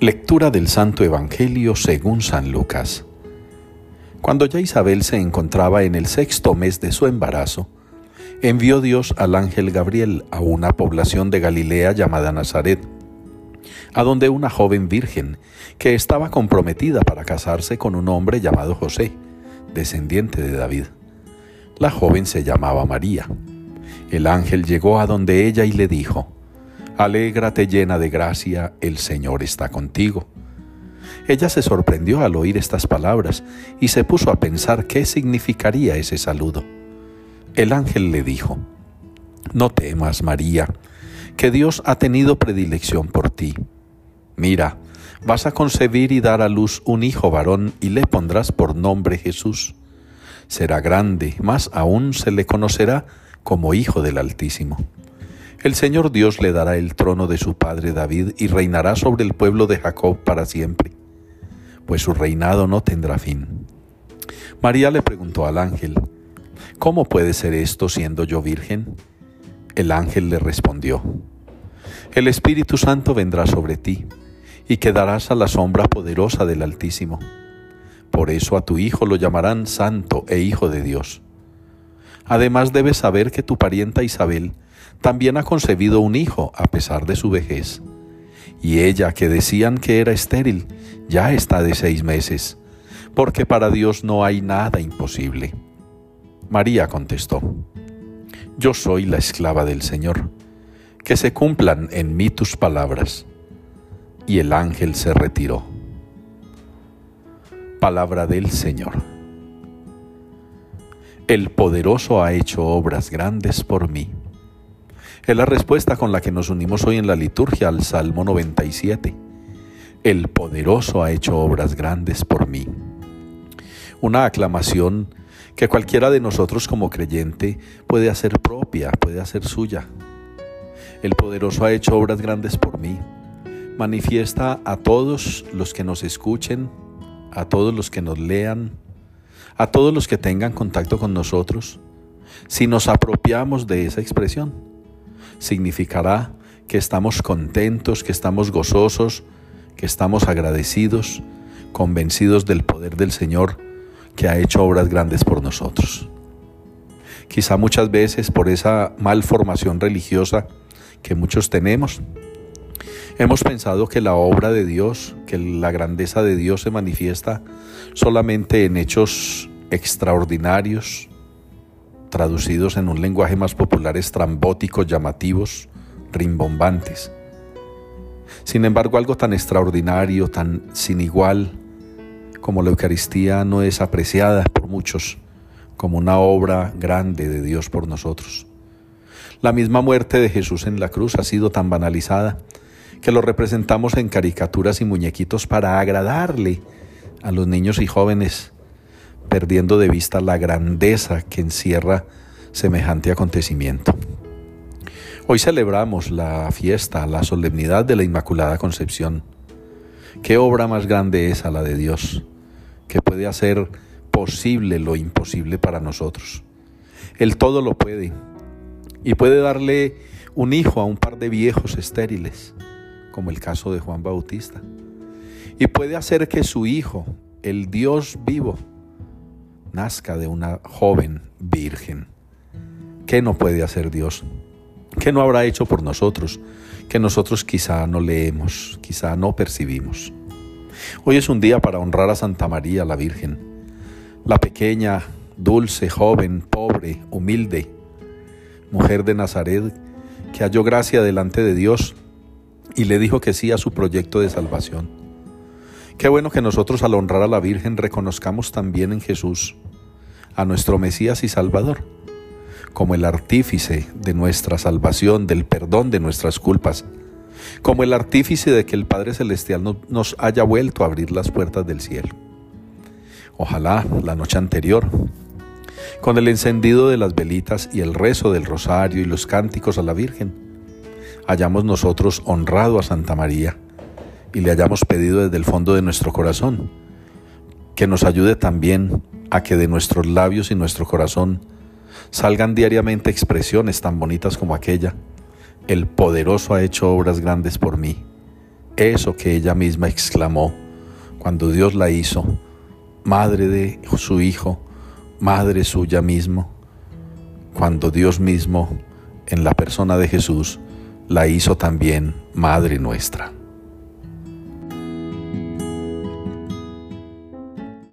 Lectura del Santo Evangelio según San Lucas. Cuando ya Isabel se encontraba en el sexto mes de su embarazo, envió Dios al ángel Gabriel a una población de Galilea llamada Nazaret, a donde una joven virgen, que estaba comprometida para casarse con un hombre llamado José, descendiente de David. La joven se llamaba María. El ángel llegó a donde ella y le dijo, Alégrate llena de gracia, el Señor está contigo. Ella se sorprendió al oír estas palabras y se puso a pensar qué significaría ese saludo. El ángel le dijo, No temas, María, que Dios ha tenido predilección por ti. Mira, vas a concebir y dar a luz un hijo varón y le pondrás por nombre Jesús. Será grande, más aún se le conocerá como Hijo del Altísimo. El Señor Dios le dará el trono de su padre David y reinará sobre el pueblo de Jacob para siempre, pues su reinado no tendrá fin. María le preguntó al ángel, ¿Cómo puede ser esto siendo yo virgen? El ángel le respondió, El Espíritu Santo vendrá sobre ti y quedarás a la sombra poderosa del Altísimo. Por eso a tu hijo lo llamarán Santo e Hijo de Dios. Además debes saber que tu parienta Isabel también ha concebido un hijo a pesar de su vejez. Y ella, que decían que era estéril, ya está de seis meses, porque para Dios no hay nada imposible. María contestó, Yo soy la esclava del Señor, que se cumplan en mí tus palabras. Y el ángel se retiró. Palabra del Señor. El poderoso ha hecho obras grandes por mí. Es la respuesta con la que nos unimos hoy en la liturgia al Salmo 97. El poderoso ha hecho obras grandes por mí. Una aclamación que cualquiera de nosotros como creyente puede hacer propia, puede hacer suya. El poderoso ha hecho obras grandes por mí. Manifiesta a todos los que nos escuchen, a todos los que nos lean, a todos los que tengan contacto con nosotros, si nos apropiamos de esa expresión significará que estamos contentos, que estamos gozosos, que estamos agradecidos, convencidos del poder del Señor que ha hecho obras grandes por nosotros. Quizá muchas veces por esa malformación religiosa que muchos tenemos, hemos pensado que la obra de Dios, que la grandeza de Dios se manifiesta solamente en hechos extraordinarios, traducidos en un lenguaje más popular estrambóticos, llamativos, rimbombantes. Sin embargo, algo tan extraordinario, tan sin igual, como la Eucaristía no es apreciada por muchos como una obra grande de Dios por nosotros. La misma muerte de Jesús en la cruz ha sido tan banalizada que lo representamos en caricaturas y muñequitos para agradarle a los niños y jóvenes perdiendo de vista la grandeza que encierra semejante acontecimiento. Hoy celebramos la fiesta, la solemnidad de la Inmaculada Concepción. ¿Qué obra más grande es a la de Dios, que puede hacer posible lo imposible para nosotros? Él todo lo puede y puede darle un hijo a un par de viejos estériles, como el caso de Juan Bautista. Y puede hacer que su hijo, el Dios vivo, nazca de una joven virgen. ¿Qué no puede hacer Dios? ¿Qué no habrá hecho por nosotros que nosotros quizá no leemos, quizá no percibimos? Hoy es un día para honrar a Santa María la Virgen, la pequeña, dulce, joven, pobre, humilde, mujer de Nazaret, que halló gracia delante de Dios y le dijo que sí a su proyecto de salvación. Qué bueno que nosotros al honrar a la Virgen reconozcamos también en Jesús a nuestro Mesías y Salvador, como el artífice de nuestra salvación, del perdón de nuestras culpas, como el artífice de que el Padre Celestial nos haya vuelto a abrir las puertas del cielo. Ojalá la noche anterior, con el encendido de las velitas y el rezo del rosario y los cánticos a la Virgen, hayamos nosotros honrado a Santa María y le hayamos pedido desde el fondo de nuestro corazón que nos ayude también a que de nuestros labios y nuestro corazón salgan diariamente expresiones tan bonitas como aquella. El poderoso ha hecho obras grandes por mí. eso que ella misma exclamó cuando Dios la hizo, madre de su Hijo, madre suya mismo, cuando Dios mismo, en la persona de Jesús, la hizo también madre nuestra.